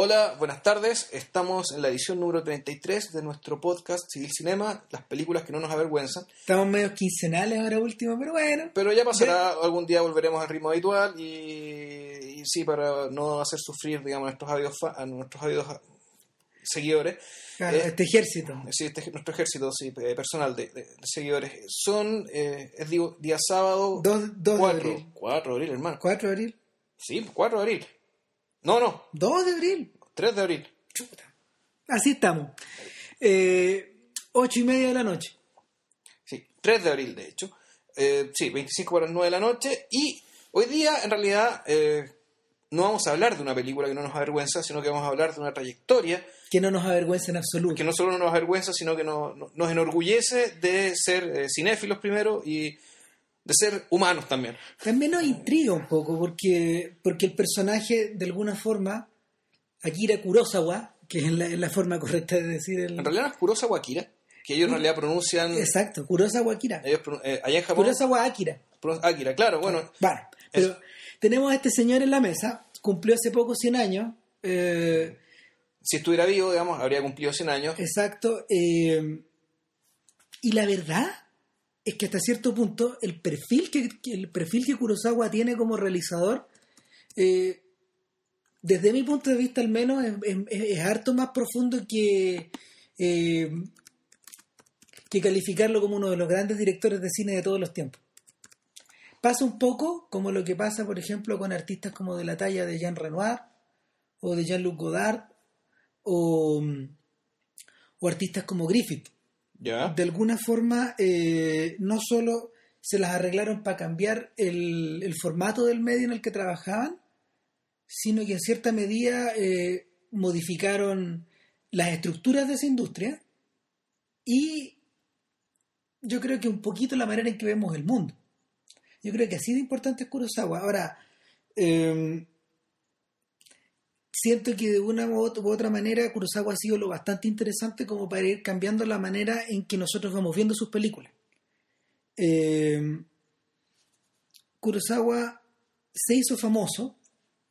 Hola, buenas tardes. Estamos en la edición número 33 de nuestro podcast Civil Cinema, las películas que no nos avergüenzan. Estamos medio quincenales ahora último, pero bueno. Pero ya pasará, algún día volveremos al ritmo habitual y, y sí, para no hacer sufrir, digamos, a nuestros audios, a nuestros audios seguidores. Claro, Eh, este ejército. Sí, este, nuestro ejército sí, eh, personal de, de- de seguidores. Son, eh, es digo, día sábado 2 de 4, abril. 4 de abril, hermano. 4 de abril. Sí, 4 de abril. No, no, 2 de abril. 3 de abril. Chuta. Así estamos. Eh, 8 y media de la noche. Sí, 3 de abril, de hecho. Eh, sí, 25 para las 9 de la noche. Y hoy día, en realidad, eh, no vamos a hablar de una película que no nos avergüenza, sino que vamos a hablar de una trayectoria Que no nos avergüenza en absoluto. que no solo no nos avergüenza, sino que no- no- nos enorgullece de ser eh, cinéfilos primero y de ser humanos también. También nos intriga un poco porque, porque el personaje, de alguna forma, Akira Kurosawa, que es la, es la forma correcta de decir el... En realidad no es Kurosawa Akira, que ellos en realidad pronuncian... Exacto, Kurosawa Akira. ellos eh, allá en Japón... Kurosawa Akira. Akira, claro, bueno. Bueno, pero tenemos a este señor en la mesa, cumplió hace poco 100 años, eh, Si estuviera vivo, digamos, habría cumplido 100 años. exacto, eh, y la verdad es que hasta cierto punto el perfil que, el perfil que Kurosawa tiene como realizador, eh, desde mi punto de vista al menos, es harto más profundo que, eh, que calificarlo como uno de los grandes directores de cine de todos los tiempos. Pasa un poco como lo que pasa, por ejemplo, con artistas como de la talla de Jean Renoir o de Jean-Luc Godard o, o artistas como Griffith. De alguna forma, eh, no solo se las arreglaron para cambiar el, formato del medio en el que trabajaban, sino que en cierta medida eh, modificaron las estructuras de esa industria y yo creo que un poquito la manera en que vemos el mundo. Yo creo que así de importante es Kurosawa. Ahora, eh, siento que de una u ot- u otra manera Kurosawa ha sido lo bastante interesante como para ir cambiando la manera en que nosotros vamos viendo sus películas. Eh, Kurosawa se hizo famoso,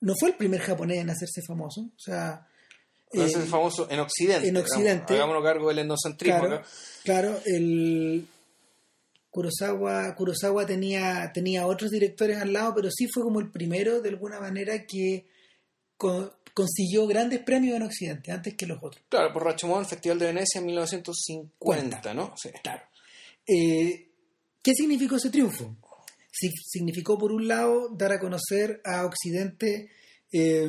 no fue el primer japonés en hacerse famoso, o sea, eh, famoso en Occidente. en. Occidente. Hagámonos cargo del etnocentrismo Claro, acá. claro, el Kurosawa, Kurosawa tenía, tenía otros directores al lado, pero sí fue como el primero, de alguna manera, que consiguió grandes premios en Occidente, antes que los otros. Claro, por Rashomon, Festival de Venecia en 1950, ¿no? Sí. Claro. Eh, ¿Qué significó ese triunfo? Si- significó, por un lado, dar a conocer a Occidente, eh,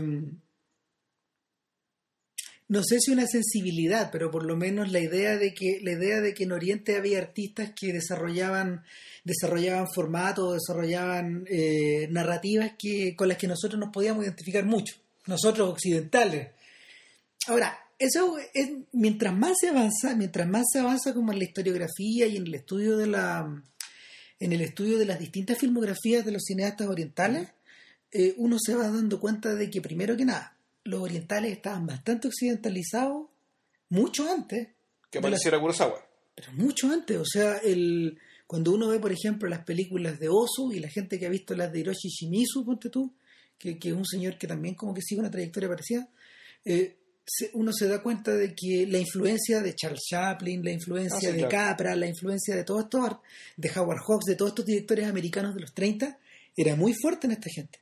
no sé si una sensibilidad, pero por lo menos la idea de que, la idea de que en Oriente había artistas que desarrollaban, desarrollaban formatos, desarrollaban eh, narrativas que, con las que nosotros nos podíamos identificar mucho, nosotros occidentales. Ahora, eso es, mientras más se avanza, mientras más se avanza como en la historiografía y en el estudio de la en el estudio de las distintas filmografías de los cineastas orientales, eh, uno se va dando cuenta de que primero que nada, los orientales estaban bastante occidentalizados mucho antes, Que apareciera Kurosawa. pero mucho antes, o sea, el cuando uno ve, por ejemplo, las películas de Osu y la gente que ha visto las de Hiroshi Shimizu, ponte tú, que, que es un señor que también como que sigue una trayectoria parecida, eh, se- uno se da cuenta de que la influencia de Charles Chaplin, la influencia Ah, sí, de claro. Capra, la influencia de todos estos, de Howard Hawks, de todos estos directores americanos de los 30, era muy fuerte en esta gente.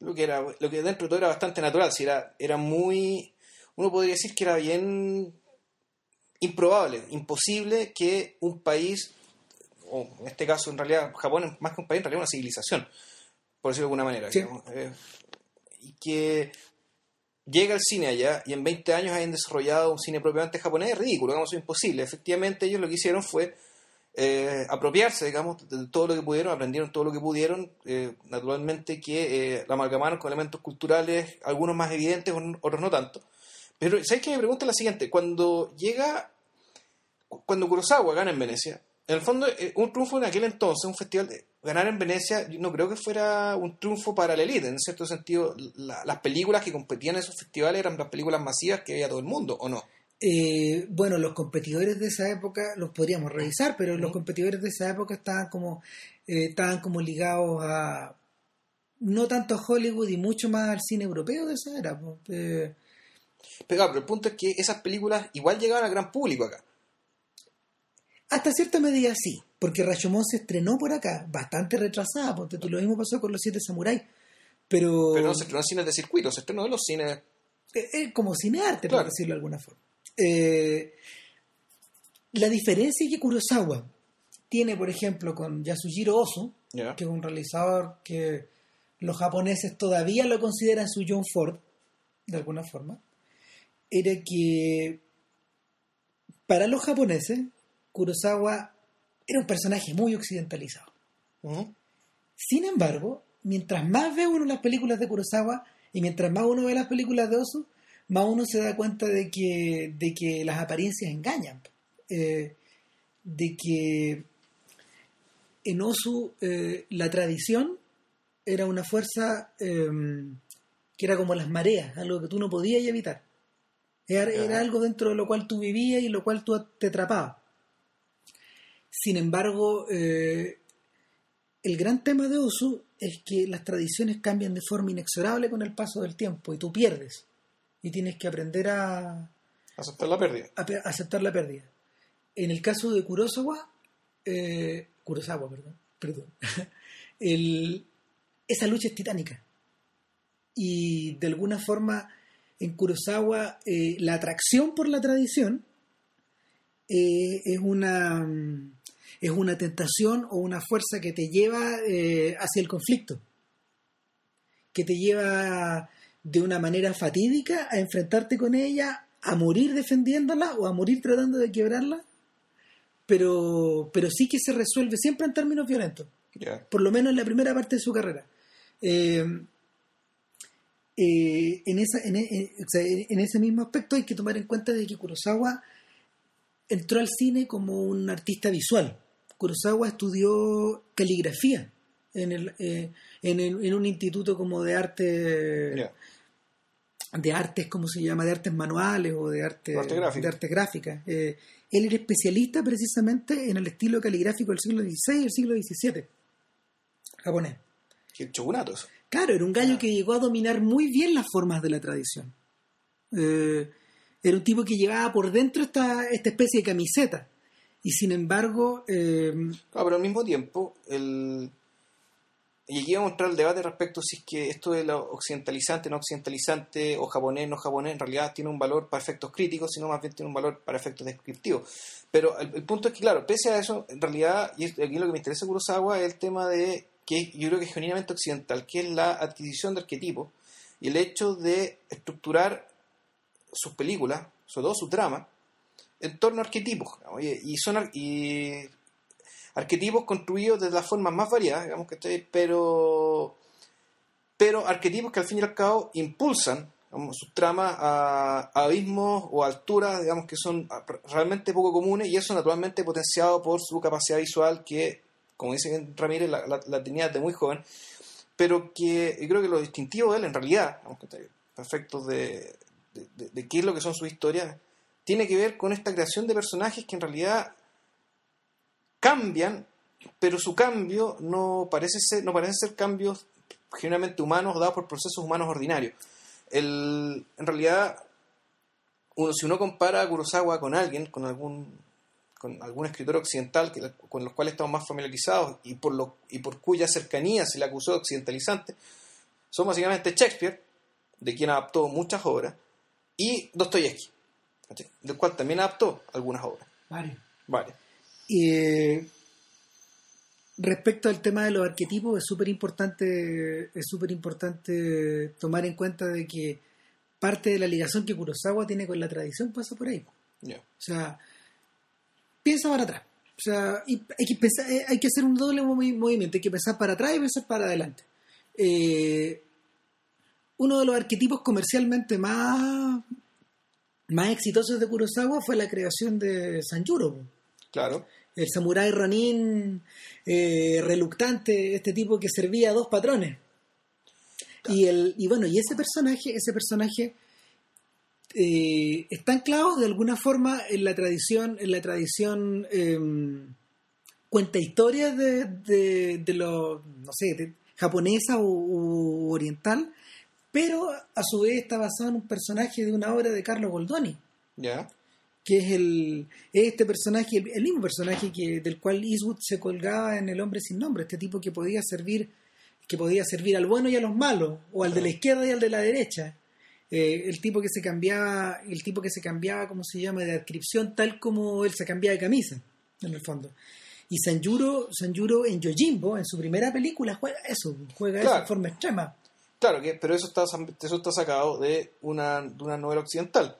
Lo que, era, lo que dentro de todo era bastante natural. Si era, era muy. Uno podría decir que era bien improbable, imposible que un país, o en este caso en realidad Japón es más que un país, en realidad una civilización, por decirlo de alguna manera. Sí. eh, y que llega al cine allá y en 20 años hayan desarrollado un cine propiamente japonés es ridículo, digamos, es imposible. Efectivamente ellos lo que hicieron fue eh, apropiarse, digamos, de todo lo que pudieron, aprendieron todo lo que pudieron, eh, naturalmente que eh, la amalgamaron con elementos culturales, algunos más evidentes, otros no tanto. Pero, ¿sabes qué? Me pregunta la siguiente, cuando llega, cu- cuando Kurosawa gana en Venecia, en el fondo, eh, un triunfo en aquel entonces, un festival, de, ganar en Venecia, yo no creo que fuera un triunfo para la élite, en cierto sentido, la- las películas que competían en esos festivales eran las películas masivas que veía todo el mundo, ¿o no? Eh, bueno, los competidores de esa época los podríamos revisar, pero los competidores de esa época estaban como, eh, estaban como ligados a no tanto a Hollywood y mucho más al cine europeo de esa era. Eh, Pero, claro, pero el punto es que esas películas igual llegaban al gran público acá. Hasta cierta medida sí, porque Rashomon se estrenó por acá, bastante retrasada, porque tú lo mismo pasó con los siete samuráis. Pero, Pero no se estrenó en cines de circuito, se estrenó en los cines. eh, eh, como cinearte, Claro. por decirlo de alguna forma. Eh, la diferencia que Kurosawa tiene, por ejemplo, con Yasujiro Ozu, Ya. que es un realizador que los japoneses todavía lo consideran su John Ford, de alguna forma, era que para los japoneses, Kurosawa era un personaje muy occidentalizado. Sin embargo, mientras más ve uno las películas de Kurosawa y mientras más uno ve las películas de Ozu, más uno se da cuenta de que, de que las apariencias engañan. Eh, de que en Ozu eh, la tradición era una fuerza eh, que era como las mareas, algo que tú no podías evitar. Era, era algo dentro de lo cual tú vivías y lo cual tú te atrapabas. Sin embargo, eh, el gran tema de Osu es que las tradiciones cambian de forma inexorable con el paso del tiempo y tú pierdes. Y tienes que aprender a, Aceptar la pérdida. a pe- a aceptar la pérdida. En el caso de Kurosawa, eh, Kurosawa, perdón, perdón, el- esa lucha es titánica. Y de alguna forma, en Kurosawa, eh, la atracción por la tradición eh, es una es una tentación o una fuerza que te lleva eh, hacia el conflicto, que te lleva de una manera fatídica a enfrentarte con ella, a morir defendiéndola o a morir tratando de quebrarla, pero, pero sí que se resuelve siempre en términos violentos, por lo menos en la primera parte de su carrera. Eh, eh, en, esa, en, e- sea, en ese mismo aspecto hay que tomar en cuenta de que Kurosawa entró al cine como un artista visual. Kurosawa estudió caligrafía en, el, eh, en, el- en un instituto como de arte de artes, ¿cómo se llama? De artes manuales o de arte, Arte de arte gráfica. Eh, él era especialista precisamente en el estilo caligráfico del siglo XVI y el siglo XVII, japonés. Que el shogunato eso. Claro, era un gallo Ah. que llegó a dominar muy bien las formas de la tradición. Eh, era un tipo que llevaba por dentro esta, esta especie de camiseta. Y sin embargo, eh, Claro, pero al mismo tiempo, el... y aquí vamos a entrar al debate respecto si es que esto de lo occidentalizante, no occidentalizante, o japonés, no japonés, en realidad tiene un valor para efectos críticos, sino más bien tiene un valor para efectos descriptivos. Pero el, el punto es que, claro, pese a eso, en realidad, y aquí lo que me interesa Kurosawa es el tema de que yo creo que es genuinamente occidental, que es la adquisición de arquetipos y el hecho de estructurar sus películas, sobre todo su trama, en torno a arquetipos. y- son arquetipos construidos de las formas más variadas, digamos que estoy, pero pero arquetipos que al fin y al cabo impulsan sus tramas a, abismos o alturas, digamos que son realmente poco comunes y eso naturalmente potenciado por su capacidad visual que, como dice Ramírez, la, la- tenía desde muy joven, pero que yo creo que lo distintivo de él en realidad, digamos que perfectos de, de, de- de qué es lo que son sus historias, tiene que ver con esta creación de personajes que en realidad cambian, pero su cambio no parece ser, no parecen ser cambios generalmente humanos dados por procesos humanos ordinarios. El, en realidad, uno, si uno compara a Kurosawa con alguien, con algún, con algún escritor occidental que, con los cuales estamos más familiarizados y por, lo, y por cuya cercanía se le acusó de occidentalizante, son básicamente Shakespeare, de quien adaptó muchas obras, y Dostoyevsky, ¿cachai? del cual también adaptó algunas obras. varios. Vale. Eh, respecto al tema de los arquetipos, es súper importante, es súper importante tomar en cuenta de que parte de la ligación que Kurosawa tiene con la tradición pasa por ahí. Ya. O sea, piensa para atrás. O sea, y hay que pensar, eh, hay que hacer un doble movi- movimiento, hay que pensar para atrás y pensar para adelante. Eh, uno de los arquetipos comercialmente más, más exitosos de Kurosawa fue la creación de Sanjuro. Claro. El samurái Ronin eh, reluctante, este tipo que servía a dos patrones. Y, el, y bueno, y ese personaje, ese personaje eh, está anclado de alguna forma en la tradición, en la tradición eh, cuenta historias de, de, de lo, no sé, de- japonesa o, o oriental, pero a su vez está basado en un personaje de una obra de Carlo Goldoni, ¿Ya? que es el es este personaje, el, el mismo personaje que del cual Eastwood se colgaba en El hombre sin nombre, este tipo que podía servir que podía servir al bueno y a los malos, o al de la izquierda y al de la derecha. Eh, el tipo que se cambiaba, el tipo que se cambiaba, ¿cómo se llama?, de adscripción, tal como él se cambiaba de camisa, en el fondo. Y Sanjuro, Sanjuro en Yojimbo, en su primera película, juega eso, juega eso de forma extrema. Claro, que, pero eso está, eso está sacado de una, de una novela occidental,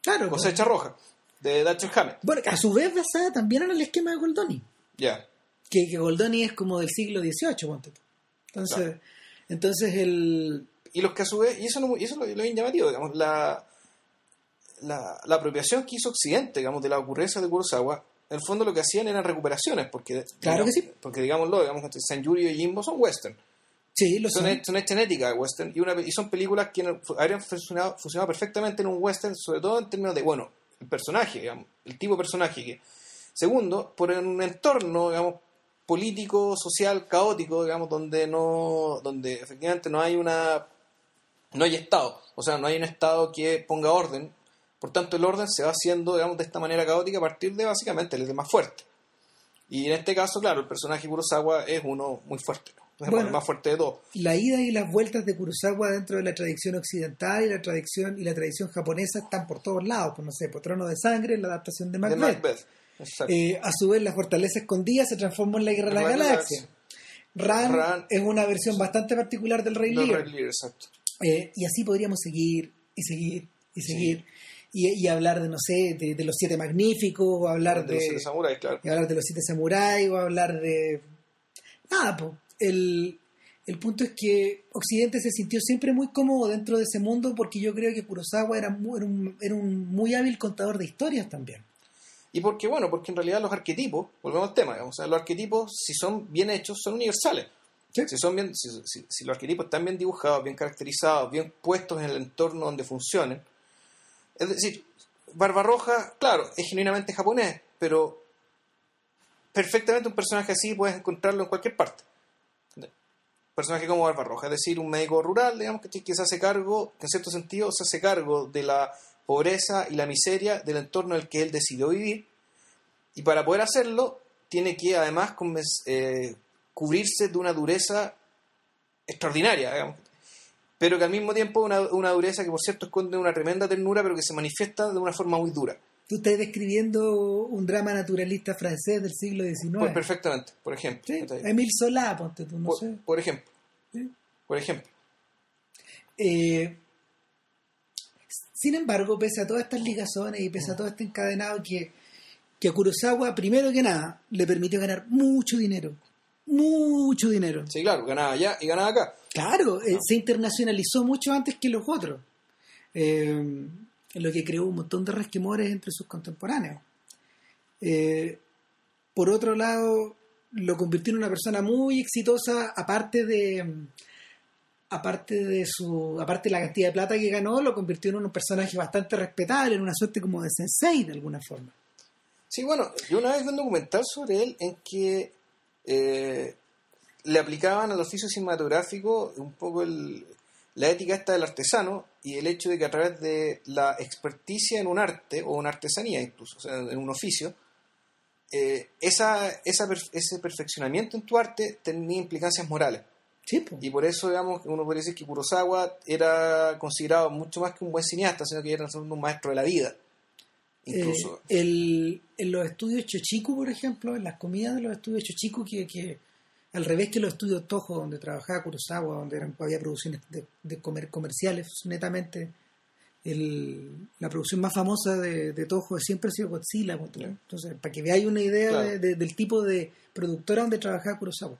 Claro. Cosecha Roja, de Dashiell Hammett. Bueno, a su vez basada también en el esquema de Goldoni. Ya. que, que Goldoni es como del siglo XVIII, ponte. Entonces, Claro. entonces el... Y los que a su vez, y eso, no- y eso es lo, bien llamativo, digamos, la, la, la apropiación que hizo Occidente, digamos, de la ocurrencia de Kurosawa, en el fondo lo que hacían eran recuperaciones, porque, Claro que sí. porque digámoslo, digamos, que Sanjuri y Jimbo son western. Sí, lo son, son. he- son en ética de western y, una, y son películas que habrían funcionado, funcionado perfectamente en un western, sobre todo en términos de, bueno, el personaje, digamos, el tipo de personaje que. Segundo, por un entorno, digamos, político, social, caótico, digamos, donde no, donde efectivamente no hay una, no hay Estado, o sea, no hay un Estado que ponga orden, por tanto el orden se va haciendo, digamos, de esta manera caótica a partir de básicamente el de más fuerte. Y en este caso, claro, el personaje Kurosawa es uno muy fuerte, ¿no? es Bueno. el más fuerte de todos. La ida y las vueltas de Kurosawa dentro de la tradición occidental y la tradición y la tradición japonesa están por todos lados, pues no sé, por Trono de Sangre, la adaptación de de Macbeth. Macbeth. Exacto. Eh, a su vez, la fortaleza escondida se transformó en la guerra de La de galaxias. Ran, Ran- es una versión bastante particular del Rey Los Lear. Red Lear, exacto. Eh, y así podríamos seguir y seguir y seguir. Y, y hablar de, no sé, de, de los siete magníficos, o hablar de de, los siete samuráis, claro. y hablar de los siete samuráis, o hablar de... Nada, po. El, el punto es que Occidente se sintió siempre muy cómodo dentro de ese mundo porque yo creo que Kurosawa era, mu- era, un, era un muy hábil contador de historias también. Y porque, bueno, porque en realidad los arquetipos, volvemos al tema, digamos, o sea, los arquetipos, si son bien hechos, son universales. Sí. Si, son bien, si, si- si los arquetipos están bien dibujados, bien caracterizados, bien puestos en el entorno donde funcionen. Es decir, Barbarroja, claro, es genuinamente japonés, pero perfectamente un personaje así puedes encontrarlo en cualquier parte. Personaje como Barbarroja, es decir, un médico rural, digamos, que, que se hace cargo, que en cierto sentido se hace cargo de la pobreza y la miseria del entorno en el que él decidió vivir. Y para poder hacerlo, tiene que además eh, cubrirse de una dureza extraordinaria, digamos. pero que al mismo tiempo una, una dureza que por cierto esconde una tremenda ternura, pero que se manifiesta de una forma muy dura. Tú estás describiendo un drama naturalista francés del siglo XIX. Pues perfectamente, por ejemplo. Sí. Emile Solá, ponte tú, no por, sé. por ejemplo. Sí. Por ejemplo. Eh, sin embargo, pese a todas estas ligazones y pese a todo este encadenado que, que a Kurosawa, primero que nada, le permitió ganar mucho dinero. Mucho dinero. Sí, claro, ganaba allá y ganaba acá. Claro, eh, se internacionalizó mucho antes que los otros. Eh, lo que creó un montón de resquemores entre sus contemporáneos. Eh, por otro lado, lo convirtió en una persona muy exitosa, aparte de aparte de su aparte de la cantidad de plata que ganó, lo convirtió en un personaje bastante respetable, en una suerte como de sensei de alguna forma. Sí, bueno, yo una vez vi un documental sobre él en que eh, le aplicaban al oficio cinematográfico un poco el- la ética esta del artesano y el hecho de que a través de la experticia en un arte o una artesanía incluso, o sea, en un oficio, eh, esa, esa ese perfeccionamiento en tu arte tenía implicancias morales. Sí. Y por eso, digamos, uno podría decir que Kurosawa era considerado mucho más que un buen cineasta, sino que era un maestro de la vida. Incluso. Eh, el- en los estudios Chochiku, por ejemplo, en las comidas de los estudios Chochiku, que, que al revés que los estudios Toho, donde trabajaba Kurosawa, donde eran, había producciones de, de comer, comerciales, netamente, el- la producción más famosa de, de Toho siempre ha sido Godzilla. Ya. Entonces, para que veáis una idea Claro. de- de- del tipo de productora donde trabajaba Kurosawa.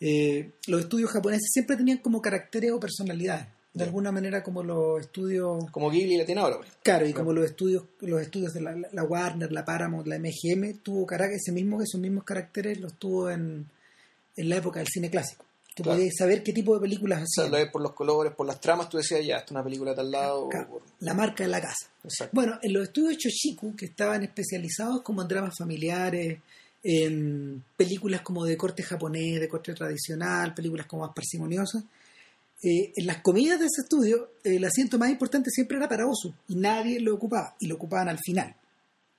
Eh, los estudios japoneses siempre tenían como caracteres o personalidades. De alguna manera como los estudios como Ghibli la tiene ahora. ejemplo. Claro, y Claro. como los estudios, los estudios de la, la Warner, la Paramount, la MGM, tuvo ese mismo, esos mismos caracteres los tuvo en, en la época del cine clásico. Que Claro. saber qué tipo de películas hacían. lo ves por los colores, por las tramas, tú decías, ya, esta es una película de tal lado. o Claro, por- La marca de la casa. Exacto. Bueno, en los estudios Chochiku, que estaban especializados como en dramas familiares, en películas como de corte japonés, de corte tradicional, películas como más parsimoniosas, eh, en las comidas de ese estudio, el asiento más importante siempre era para Osu y nadie lo ocupaba y lo ocupaban al final.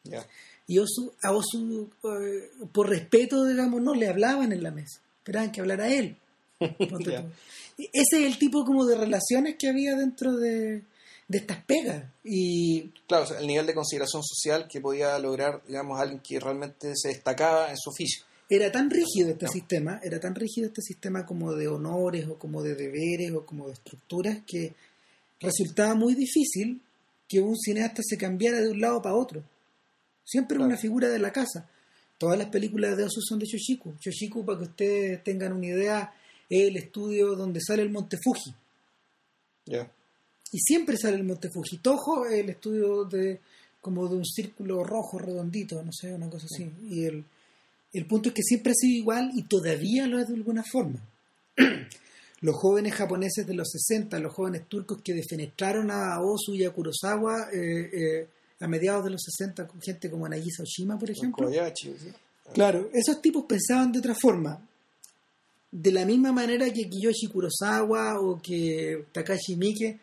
Ya. Y Osu, a Osu, eh, por respeto, digamos, no le hablaban en la mesa, esperaban que hablara él. Ese es el tipo como de relaciones que había dentro de, de estas pegas. Y Claro, o sea, el nivel de consideración social que podía lograr, digamos, alguien que realmente se destacaba en su oficio. era tan rígido este No. sistema, era tan rígido este sistema como de honores o como de deberes o como de estructuras que resultaba muy difícil que un cineasta se cambiara de un lado para otro. Siempre Claro. una figura de la casa. Todas las películas de Osu son de Shoshiku. Shoshiku, para que ustedes tengan una idea, es el estudio donde sale el Monte Fuji. Ya. Y siempre sale el Monte Fuji. Toho es el estudio de como de un círculo rojo redondito, no sé, una cosa así. Y el, el punto es que siempre ha sido igual y todavía lo es de alguna forma. los jóvenes japoneses de los 60, los jóvenes turcos que defenestraron a Osu y a Kurosawa eh, eh, a mediados de los 60, con gente como Nagisa Oshima, por ejemplo. Kobayashi, ¿sí? Claro, esos tipos pensaban de otra forma. De la misma manera que Kiyoshi Kurosawa o que Takashi Miike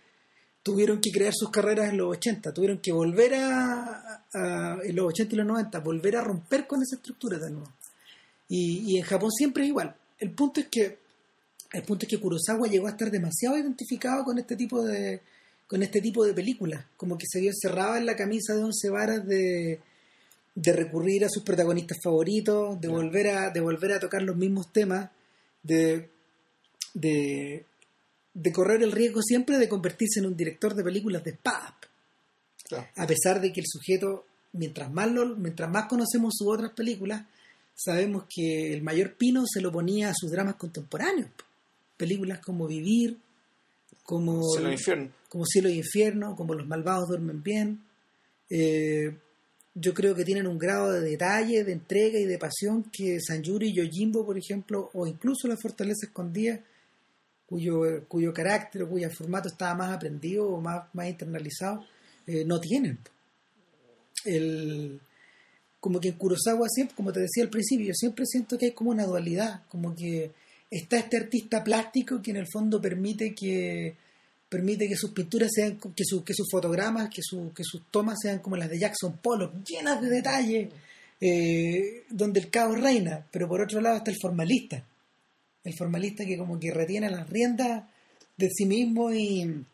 tuvieron que crear sus carreras en los 80, tuvieron que volver a, a- en los 80 y los 90, volver a romper con esa estructura de nuevo. Y, y en Japón siempre es igual. El punto es que el punto es que Kurosawa llegó a estar demasiado identificado con este tipo de con este tipo de películas, como que se vio encerrado en la camisa de once varas de, de recurrir a sus protagonistas favoritos, de volver a de volver a tocar los mismos temas, de, de de correr el riesgo siempre de convertirse en un director de películas de espadas Claro. a pesar de que el sujeto, mientras más, lo, mientras más conocemos sus otras películas, sabemos que el mayor pino se lo ponía a sus dramas contemporáneos. po. Películas como Vivir, como Cielo infierno. como Cielo y Infierno, como Los Malvados Duermen Bien. Eh, yo creo que tienen un grado de detalle, de entrega y de pasión que Sanjuri y Yojimbo, por ejemplo, o incluso La Fortaleza Escondida, cuyo, cuyo carácter cuyo formato estaba más aprendido o más, más internalizado, eh, no tienen. El, como que en Kurosawa siempre, como te decía al principio, yo siempre siento que hay como una dualidad, como que está este artista plástico que en el fondo permite que permite que sus pinturas sean que, su- que sus fotogramas, que, su- que sus tomas sean como las de Jackson Pollock, llenas de detalles, eh, donde el caos reina, pero por otro lado está el formalista, el formalista que como que retiene las riendas de sí mismo y,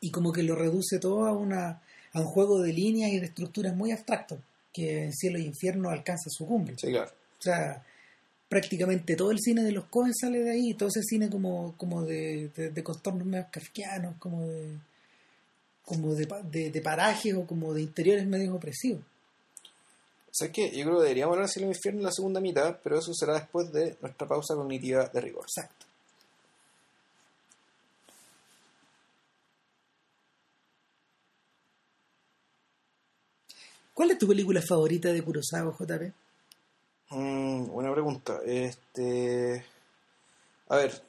y como que lo reduce todo a una a un juego de líneas y de estructuras muy abstractos que en cielo y infierno alcanza su cumbre. Sí, claro. O sea, prácticamente todo el cine de los Cohen sale de ahí, todo ese cine como, como de, de, de contornos medio kafkianos, como de como de, de, de parajes o como de interiores medio opresivos. ¿Sabes qué? Yo creo que deberíamos hablar de Cielo e infierno en la segunda mitad, pero eso será después de nuestra pausa cognitiva de rigor. Exacto. ¿Cuál es tu película favorita de Kurosawa, JP? Mm, buena pregunta. Este, a ver,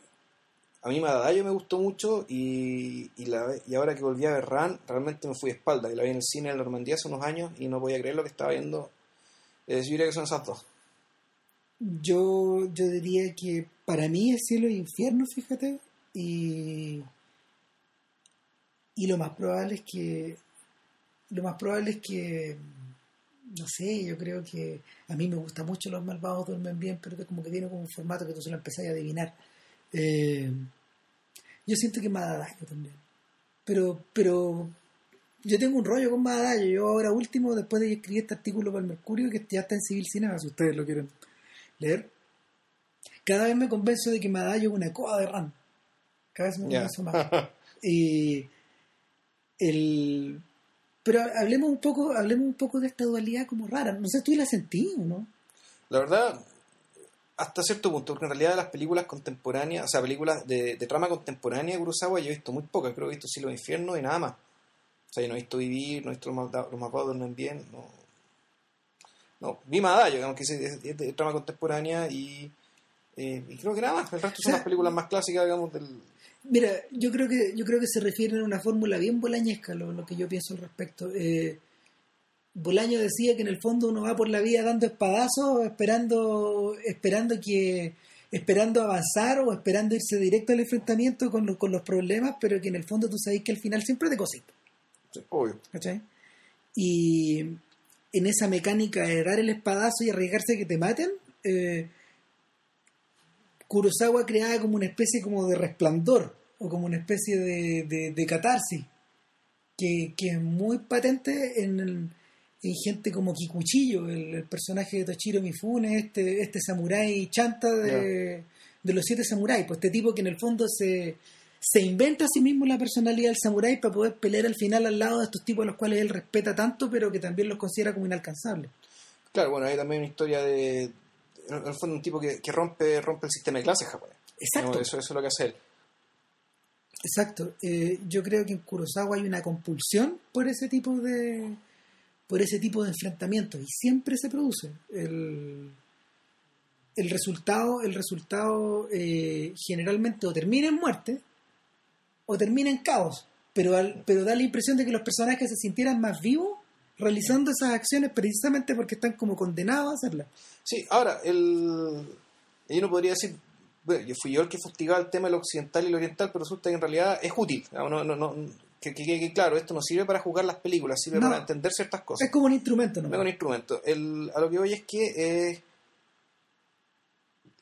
a mí Madadayo me gustó mucho y, y, la, y ahora que volví a ver Ran, realmente me fui de espalda. Y la vi en el cine en Normandía hace unos años y no podía creer lo que estaba viendo. Eh, yo diría que son esas dos. Yo, yo diría que para mí es cielo e infierno, fíjate, y, y lo más probable es que lo más probable es que no sé, yo creo que a mí me gusta mucho los malvados duermen bien, pero que como que tiene como un formato que tú se lo empezás a adivinar. Eh, yo siento que Madadayo también. Pero, pero yo tengo un rollo con Madadayo. Yo ahora último, después de que escribí este artículo para el Mercurio, que ya está en Civil Cinema, si ustedes lo quieren leer, cada vez me convenzo de que Madadayo es una coa de Ran. Cada vez me convenzo más. Y el pero hablemos un poco, hablemos un poco de esta dualidad como rara. No sé, tú la sentí o no? La verdad, hasta cierto punto, porque en realidad las películas contemporáneas, o sea, películas de, de trama contemporánea de Kurosawa, yo he visto muy pocas, creo que he visto Cielo e Infierno y nada más. O sea, yo no he visto Vivir, no he visto Los Los Malvados Duermen Bien, no. No, vi Madadayo, digamos que es, de trama contemporánea y, eh, y creo que nada más. El resto son las películas más clásicas, digamos, del... Mira, yo creo que yo creo que se refieren a una fórmula bien bolañesca lo, lo que yo pienso al respecto. Eh, Bolaño decía que en el fondo uno va por la vida dando espadazos, esperando esperando que, esperando avanzar o esperando irse directo al enfrentamiento con, los- con los problemas, pero que en el fondo tú sabes que al final siempre te cosita. Sí, obvio. ¿cachai? Y en esa mecánica de dar el espadazo y arriesgarse a que te maten, eh, Kurosawa creaba como una especie como de resplandor o como una especie de, de, de catarsis que, que es muy patente en, el- en gente como Kikuchillo, el, el personaje de Toshiro Mifune, este, este samurái chanta de, de los siete samuráis, pues este tipo que en el fondo se, se inventa a sí mismo la personalidad del samurái para poder pelear al final al lado de estos tipos a los cuales él respeta tanto, pero que también los considera como inalcanzables. Claro, bueno, hay también una historia de. En el fondo, un tipo que, que rompe, rompe el sistema de clases japonés. Exacto. No, Eso, eso es lo que hace él. Exacto. Eh, yo creo que en Kurosawa hay una compulsión por ese tipo de por ese tipo de enfrentamientos y siempre se produce el, el resultado el resultado eh, generalmente o termina en muerte o termina en caos pero al- pero da la impresión de que los personajes se sintieran más vivos realizando esas acciones precisamente porque están como condenados a hacerlas Sí, ahora, el. Yo no podría decir. Bueno, yo fui yo el que fustigaba el tema del occidental y el oriental, pero resulta que en realidad es útil. No, no, no, no- que, que, que- que, claro, esto no sirve para jugar las películas, sirve No. para entender ciertas cosas. es como un instrumento No es un instrumento. El, a lo que voy es que eh,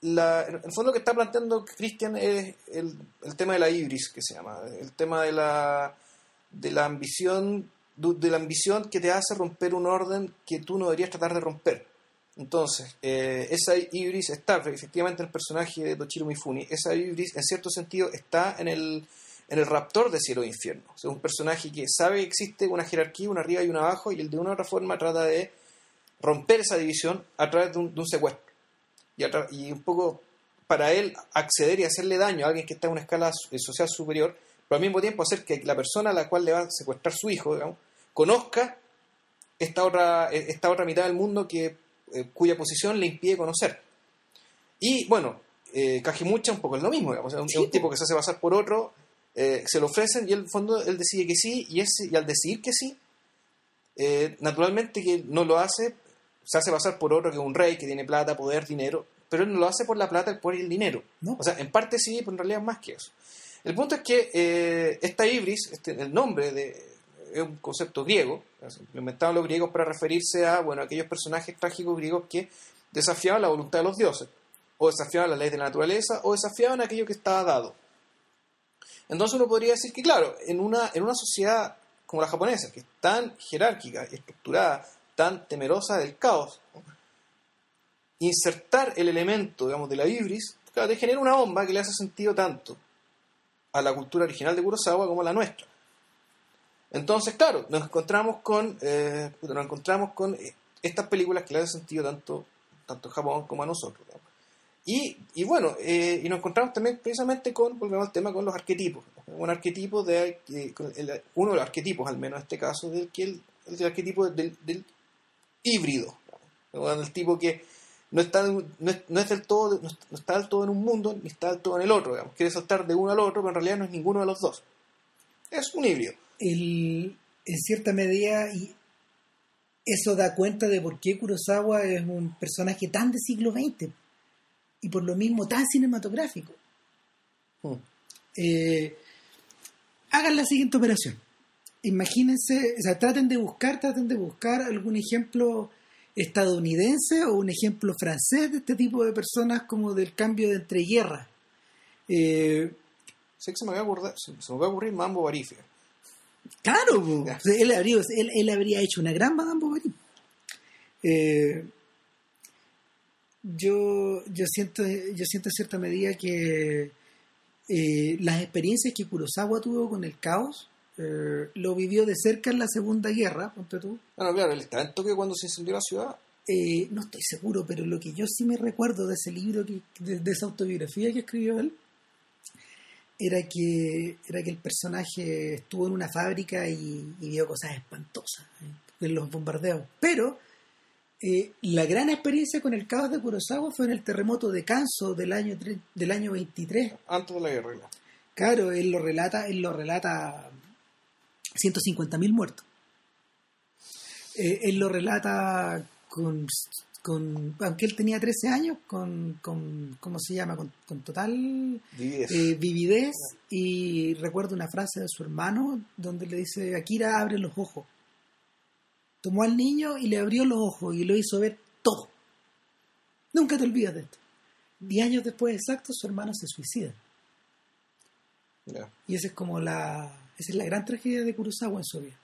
la, en el fondo lo que está planteando Christian es el, el tema de la ibris, que se llama, el tema de la, de la ambición de la ambición que te hace romper un orden que tú no deberías tratar de romper. Entonces, eh, esa ibris está efectivamente en el personaje de Toshiro Mifune. Esa ibris, en cierto sentido, está en el, en el raptor de cielo e infierno. Sea, un personaje que sabe que existe una jerarquía, una arriba y una abajo, y el de una u otra forma trata de romper esa división a través de un, de secuestro. Y, y un poco para él acceder y hacerle daño a alguien que está en una escala eh, social superior, pero al mismo tiempo hacer que la persona a la cual le va a secuestrar su hijo, digamos, conozca esta otra, eh, esta otra mitad del mundo que, eh, cuya posición le impide conocer. Y bueno, eh, Kajimucha un poco es lo mismo, digamos, es un, Sí, un po. tipo que se hace pasar por otro, eh, se lo ofrecen y en el fondo él decide que sí, y, ese, y al decidir que sí, eh, naturalmente que no lo hace, se hace pasar por otro que es un rey que tiene plata, poder, dinero, pero él no lo hace por la plata, el poder y el dinero. ¿no? O sea, en parte sí, pero en realidad más que eso. El punto es que eh, esta ibris, este, el nombre de, es un concepto griego, lo inventaron los griegos para referirse a bueno, aquellos personajes trágicos griegos que desafiaban la voluntad de los dioses, o desafiaban las leyes de la naturaleza, o desafiaban aquello que estaba dado. Entonces uno podría decir que, claro, en una, en una sociedad como la japonesa, que es tan jerárquica y estructurada, tan temerosa del caos, insertar el elemento, digamos, de la ibris, claro, te genera una bomba que le hace sentido tanto a la cultura original de Kurosawa como a la nuestra. Entonces, claro, nos encontramos con, eh, nos encontramos con eh, estas películas que le hacen sentido tanto, tanto a Japón como a nosotros. digamos. Y, y bueno, eh, y nos encontramos también precisamente con, volvemos al tema, con los arquetipos. ¿no? Un arquetipo de, el- uno de los arquetipos, al menos en este caso, del, que el, el arquetipo del, del híbrido. ¿no? Del tipo que no está, no es, no es del todo, no no está del todo en un mundo, ni está del todo en el otro. Digamos. Quiere saltar de uno al otro, pero en realidad no es ninguno de los dos. Es un híbrido. El, en cierta medida y eso da cuenta de por qué Kurosawa es un personaje tan de siglo XX y por lo mismo tan cinematográfico. Hmm. Eh, hagan la siguiente operación. Imagínense, o sea, traten de buscar, traten de buscar algún ejemplo estadounidense o un ejemplo francés de este tipo de personas como del cambio de entreguerras. Eh, Sé que se me va a ocurrir, se, se me va a ocurrir Mambo Barifia. Claro, él, habría, él, él habría hecho una gran Madame Bovary. Eh, yo, yo siento, yo siento en cierta medida que eh, las experiencias que Kurosawa tuvo con el caos eh, lo vivió de cerca en la Segunda Guerra, ponte tú. Bueno, claro, el está en Tokio cuando se incendió la ciudad. Eh, no estoy seguro, pero lo que yo sí me recuerdo de ese libro, que, de, de esa autobiografía que escribió él, era que, era que el personaje estuvo en una fábrica y, y vio cosas espantosas en los bombardeos. Pero eh, la gran experiencia con el caos de Kurosawa fue en el terremoto de Kanso del año, del año 23. Antes de la guerra. claro. Claro, él lo relata, él lo relata 150.000 muertos. Eh, él lo relata con, con aunque él tenía 13 años, con, con ¿cómo se llama? Con, con total Vividez. eh, vividez y recuerdo una frase de su hermano donde le dice, Akira abre los ojos. Tomó al niño y le abrió los ojos y lo hizo ver todo. Nunca te olvidas de esto. Diez años después exacto, su hermano se suicida. Y esa es como la, esa es la gran tragedia de Kurosawa en su vida.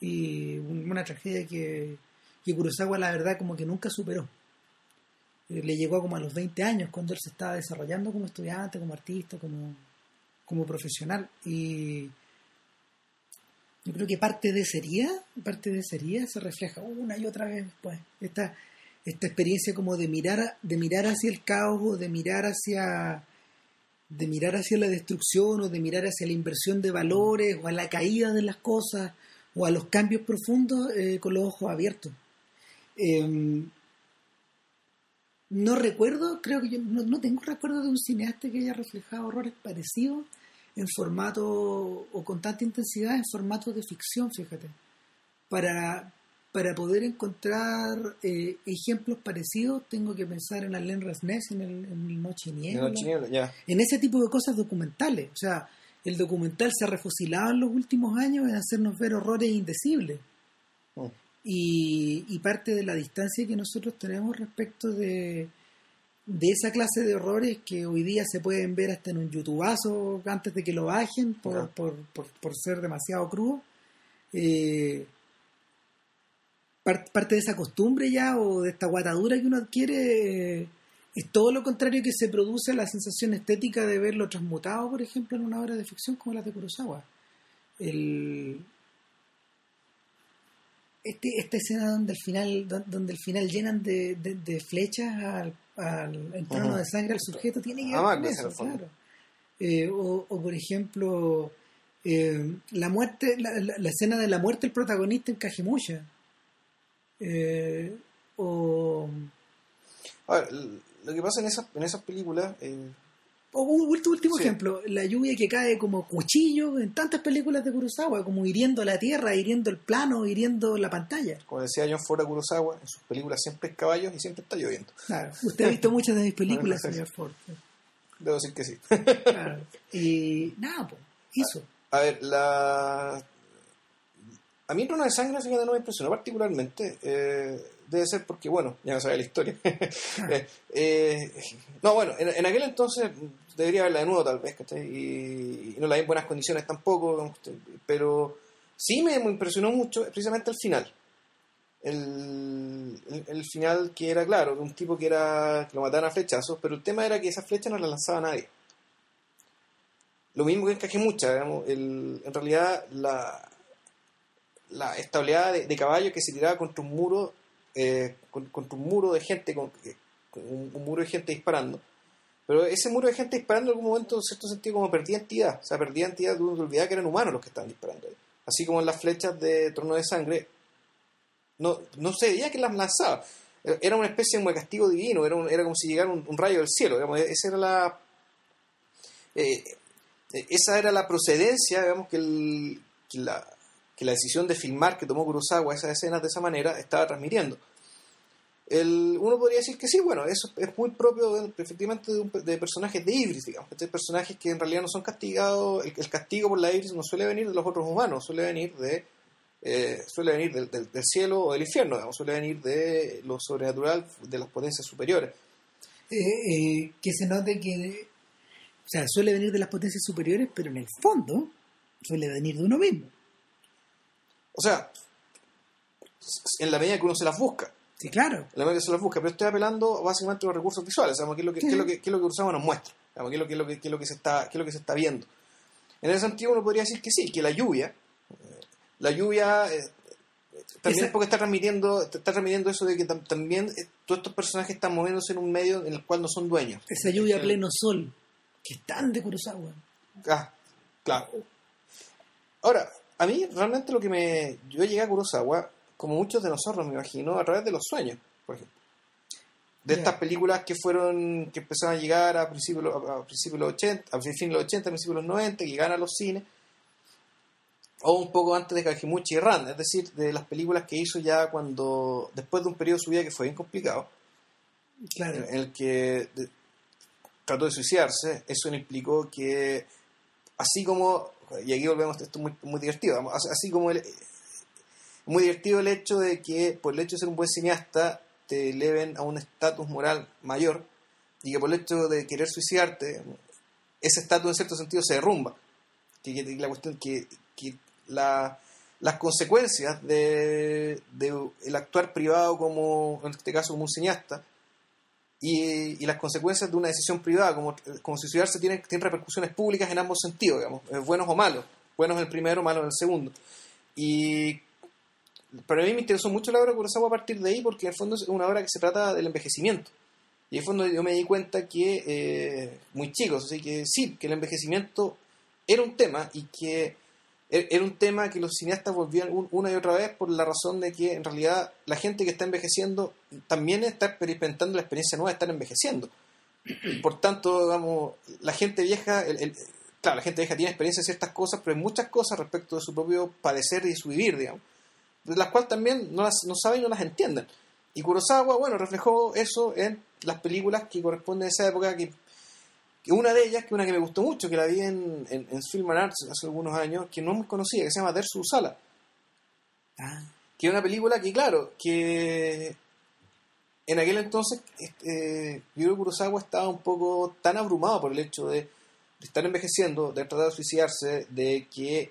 Y un- una tragedia que, que Kurosawa la verdad como que nunca superó. Eh, Le llegó como a los 20 años cuando él se estaba desarrollando como estudiante, como artista, como, como profesional. Y yo creo que parte de herida, parte de herida se refleja una y otra vez después. Esta, esta experiencia como de mirar, de mirar hacia el caos o de mirar hacia de mirar hacia la destrucción o de mirar hacia la inversión de valores o a la caída de las cosas o a los cambios profundos eh, con los ojos abiertos. Em, no recuerdo, creo que yo no, no tengo recuerdo de un cineasta que haya reflejado horrores parecidos en formato o con tanta intensidad en formato de ficción, fíjate. Para, para poder encontrar eh, ejemplos parecidos tengo que pensar en Alain Resnais en el, en el Noche Niebla en ese tipo de cosas documentales. O sea, el documental se ha refusilado en los últimos años en hacernos ver horrores indecibles. Y, y parte de la distancia que nosotros tenemos respecto de, de esa clase de horrores que hoy día se pueden ver hasta en un youtubazo antes de que lo bajen por, por, por, por ser demasiado crudo. Eh, par- parte de esa costumbre ya o de esta guatadura que uno adquiere eh, es todo lo contrario que se produce la sensación estética de verlo transmutado, por ejemplo, en una obra de ficción como la de Kurosawa. El, este, esta escena donde al final, don- donde al final llenan de, de- de flechas al, al trono de sangre al sujeto, tiene que A ver con Magnus, en eso, claro. Eh, o, o, por ejemplo, eh, la muerte, la, la- la escena de la muerte del protagonista en Kagemusha. Eh, o, A ver, l- lo que pasa en esas, en esas películas, eh, o un último, Sí. ejemplo, la lluvia que cae como cuchillo en tantas películas de Kurosawa, como hiriendo la tierra, hiriendo el plano, hiriendo la pantalla. como decía John Ford a Kurosawa, en sus películas siempre hay caballos y siempre está lloviendo. Claro, usted ha visto muchas de mis películas, señor Ford. Debo decir que sí. Claro. Y nada, pues, eso. A ver, la... A mí el trono de sangre fíjate, no me impresionó particularmente. eh, debe ser porque, bueno, ya no sabía la historia. Eh, eh, no, bueno, en, en aquel entonces debería verla de nuevo tal vez, ¿cachai? Y, y no la vi en buenas condiciones tampoco, pero sí me impresionó mucho precisamente el final. El, el, el final que era, claro, de un tipo que era que lo mataban a flechazos, pero el tema era que esa flecha no la lanzaba nadie. Lo mismo que en Cajemucha, digamos, el- en realidad la, la esta oleada de, de caballos que se tiraba contra un muro, eh, con- contra un muro de gente, con, eh, un, muro de gente disparando. Pero ese muro de gente disparando en algún momento, en cierto sentido, como perdía entidad. O sea, perdía entidad, uno se olvidaba que eran humanos los que estaban disparando. Así como en las flechas de Trono de Sangre, no, no se veía que las lanzaba. Era una especie de castigo divino, era, como si llegara un, rayo del cielo. digamos, esa era la. eh, eh, esa era la procedencia, digamos, que, el- que la, que la decisión de filmar que tomó Kurosawa esas escenas de esa manera estaba transmitiendo. El, uno podría decir que sí, bueno, eso es muy propio de- efectivamente de, personajes de Ibris, digamos, de personajes que en realidad no son castigados, el, el castigo por la Ibris no suele venir de los otros humanos, suele venir de eh, suele venir del cielo o del infierno, digamos, suele venir de lo sobrenatural, de las potencias superiores. Eh, eh, que se note que, o sea, suele venir de las potencias superiores, pero en el fondo suele venir de uno mismo. O sea, en la medida que uno se las busca, Sí, claro. en la medida que se las busca, pero estoy apelando básicamente a los recursos visuales, digamos, qué es lo que, qué es lo que, qué es lo que Kurosawa nos muestra, digamos, qué es lo que, es lo que, qué es lo que se está, qué es lo que se está viendo. En ese sentido uno podría decir que sí, que la lluvia, eh, la lluvia eh, también Esa- porque está transmitiendo, está transmitiendo eso de que tam- también eh, todos estos personajes están moviéndose en un medio en el cual no son dueños. Esa lluvia a pleno sol, que es tan de Kurosawa. Ah, claro. Ahora, a mí realmente lo que me... Yo llegué a Kurosawa, como muchos de nosotros me imagino, a través de los sueños, por ejemplo. De Ya. estas películas que fueron, que empezaron a llegar a principios, a principios de los 80, a fin de los 80, a principios de los 90, que llegaron a los cines. o un poco antes de Kagemuchi y Ran, es decir, de las películas que hizo ya cuando, después de un periodo de su vida que fue bien complicado, Claro. en el que trató de suicidarse, eso implicó que, así como, y aquí volvemos, esto es muy, divertido, así como muy divertido el hecho de que por el hecho de ser un buen cineasta te eleven a un estatus moral mayor y que por el hecho de querer suicidarte, ese estatus en cierto sentido se derrumba. Que, la cuestión que, que la- las consecuencias de, de el actuar privado como, en este caso como un cineasta, y, las consecuencias de una decisión privada, como, como suicidarse, tienen, tienen repercusiones públicas en ambos sentidos, digamos, eh, buenos o malos. Buenos en el primero, malos el segundo. Y para mí me interesó mucho la obra de a partir de ahí, porque en el fondo es una obra que se trata del envejecimiento. Y en el fondo yo me di cuenta que, eh, muy chicos, así que sí, que el envejecimiento era un tema y que era un tema que los cineastas volvían un- una y otra vez por la razón de que en realidad la gente que está envejeciendo también está experimentando la experiencia nueva de estar envejeciendo. Por tanto, digamos, la gente vieja, claro, la gente vieja tiene experiencia en ciertas cosas, pero en muchas cosas respecto de su propio padecer y su vivir, digamos, las cuales también no, las, no saben y no las entienden. Y Kurosawa, bueno, reflejó eso en las películas que corresponden a esa época, que, que una de ellas, que una que me gustó mucho, que la vi en, en, en Film and Arts hace algunos años, que no es muy conocida, que se llama Dersu Sala, Ah, que es una película que, claro, que en aquel entonces este, que Kurosawa estaba un poco tan abrumado por el hecho de, de estar envejeciendo, de tratar de suicidarse, de que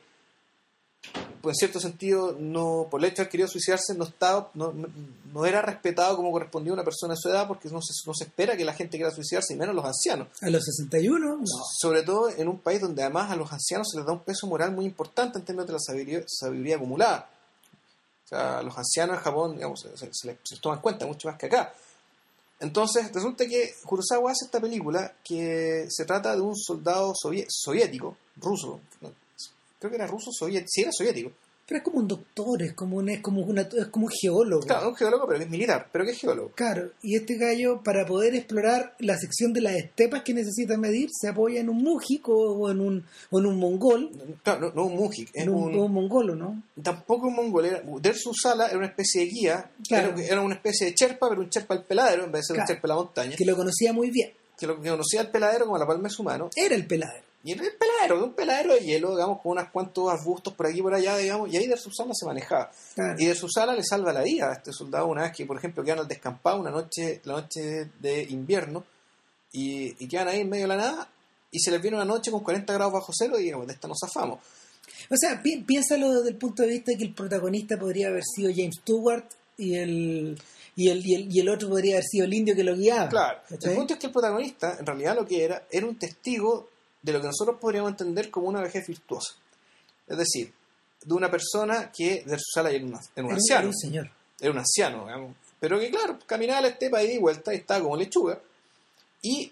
pues en cierto sentido no por el hecho de haber querido suicidarse no estaba no, no- era respetado como correspondía a una persona de su edad porque no se, no se espera que la gente quiera suicidarse y menos los ancianos a los 61, no. sobre todo en un país donde además a los ancianos se les da un peso moral muy importante en términos de la sabiduría, sabiduría acumulada. O sea, los ancianos en Japón digamos, se, se- se les, se les toma en cuenta mucho más que acá. Entonces, resulta que Kurosawa hace esta película que se trata de un soldado soviético, ruso, creo que era ruso, soviético, sí era soviético, Pero es como un doctor, es como, un, es como, una, es como un geólogo. claro, un geólogo, pero que es militar, pero que es geólogo. Claro, y este gallo, para poder explorar la sección de las estepas que necesita medir, se apoya en un mújico o en un, o en un mongol, Claro, no, no un mujik, es en un, un, un mongolo, ¿no? tampoco un mongol, era, Sala era una especie de guía, Claro. era, era una especie de cherpa, pero un cherpa al peladero en vez de ser Claro. un cherpa a la montaña, Que lo conocía muy bien. que lo que conocía al peladero como la palma de su mano, Era el peladero. Y era el peladero, un peladero de hielo, digamos, con unos cuantos arbustos por aquí y por allá, digamos, y ahí Dersu Sala se manejaba. Claro. Y Dersu Sala le salva la vida a este soldado una vez que, por ejemplo, quedan al descampado una noche, la noche de invierno, y, y quedan ahí en medio de la nada, y se les viene una noche con 40 grados bajo cero, y digamos, de esta nos zafamos. O sea, pi- piénsalo desde el punto de vista de que el protagonista podría haber sido James Stewart y el, y el, y el, y el otro podría haber sido el indio que lo guiaba. Claro, el punto es que el protagonista, en realidad lo que era, era un testigo de lo que nosotros podríamos entender como una vejez virtuosa. Es decir, de una persona que de su sala era, una- era un anciano, era un señor. era un anciano, digamos, pero que claro, caminaba la estepa y de vuelta y estaba como lechuga. Y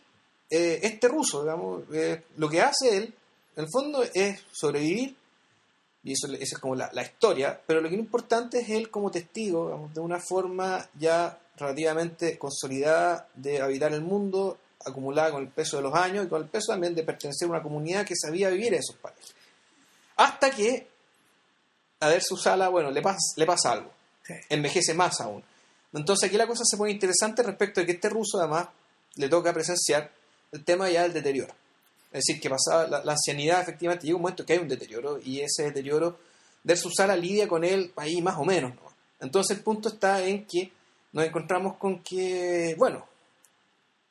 eh, este ruso, digamos, eh, lo que hace él, en el fondo, es sobrevivir, y eso, esa es como la, la historia, pero lo que es importante es él como testigo, digamos, de una forma ya relativamente consolidada de habitar el mundo, acumulada con el peso de los años y con el peso también de pertenecer a una comunidad que sabía vivir en esos países. Hasta que a ver su sala, bueno, le pasa, le pasa algo Sí. envejece más aún. Entonces aquí la cosa se pone interesante respecto de que este ruso además le toca presenciar el tema ya del deterioro. Es decir, que pasaba la, la ancianidad efectivamente llega un momento que hay un deterioro y ese deterioro de su sala lidia con él ahí más o menos. ¿no? Entonces el punto está en que nos encontramos con que, bueno,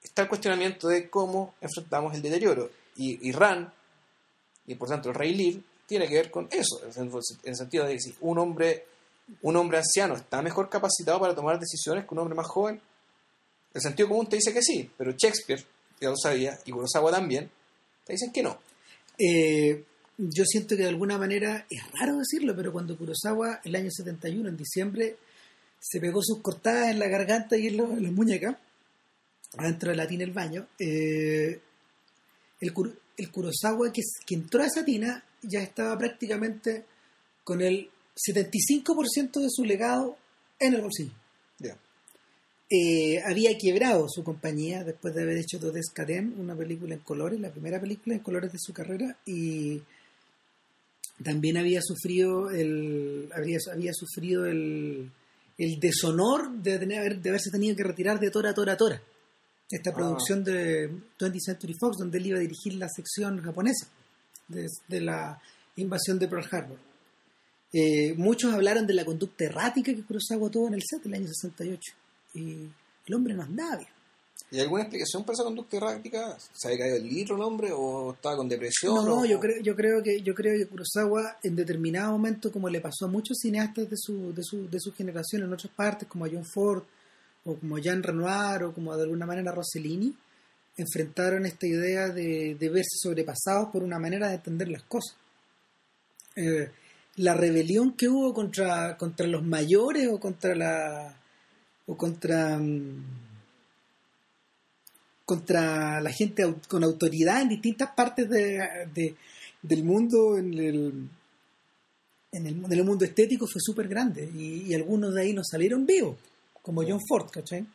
está el cuestionamiento de cómo enfrentamos el deterioro. Y, Ran, y por tanto el Rey Lir, tiene que ver con eso, en el sentido de que si un hombre un hombre anciano está mejor capacitado para tomar decisiones que un hombre más joven? El sentido común te dice que sí, pero Shakespeare, ya lo sabía, y Kurosawa también, te dicen que no. Eh, yo siento que de alguna manera, es raro decirlo, pero cuando Kurosawa, el año 71, en diciembre, se pegó sus cortadas en la garganta y en las muñecas, adentro de la tina del baño, eh, el, Kuro- el Kurosawa que, que entró a esa tina ya estaba prácticamente con el 75% de su legado en el bolsillo. Eh, había quebrado su compañía después de haber hecho Todescaden, una película en colores, la primera película en colores de su carrera, y también había sufrido el había, había sufrido el, el deshonor de, tener, de haberse tenido que retirar de Tora Tora Tora esta Ah. producción de 20th Century Fox donde él iba a dirigir la sección japonesa de, de la invasión de Pearl Harbor Eh, muchos hablaron de la conducta errática que Kurosawa tuvo en el set del año 68 y el hombre no andaba bien ¿Y alguna explicación para esa conducta errática? ¿Se había caído el litro el hombre o estaba con depresión? No, o- yo creo, yo creo que yo creo que Kurosawa en determinado momento, como le pasó a muchos cineastas de su, de su, de su generación en otras partes, como a John Ford, o como Jean Renoir, o como de alguna manera Rossellini, enfrentaron esta idea de, de verse sobrepasados por una manera de entender las cosas. Eh, la rebelión que hubo contra, contra los mayores o contra la o contra mm, contra la gente con autoridad en distintas partes de, de- del mundo en el, en el, en el mundo estético fue súper grande y, y algunos de ahí no salieron vivos como John Ford ¿cachai?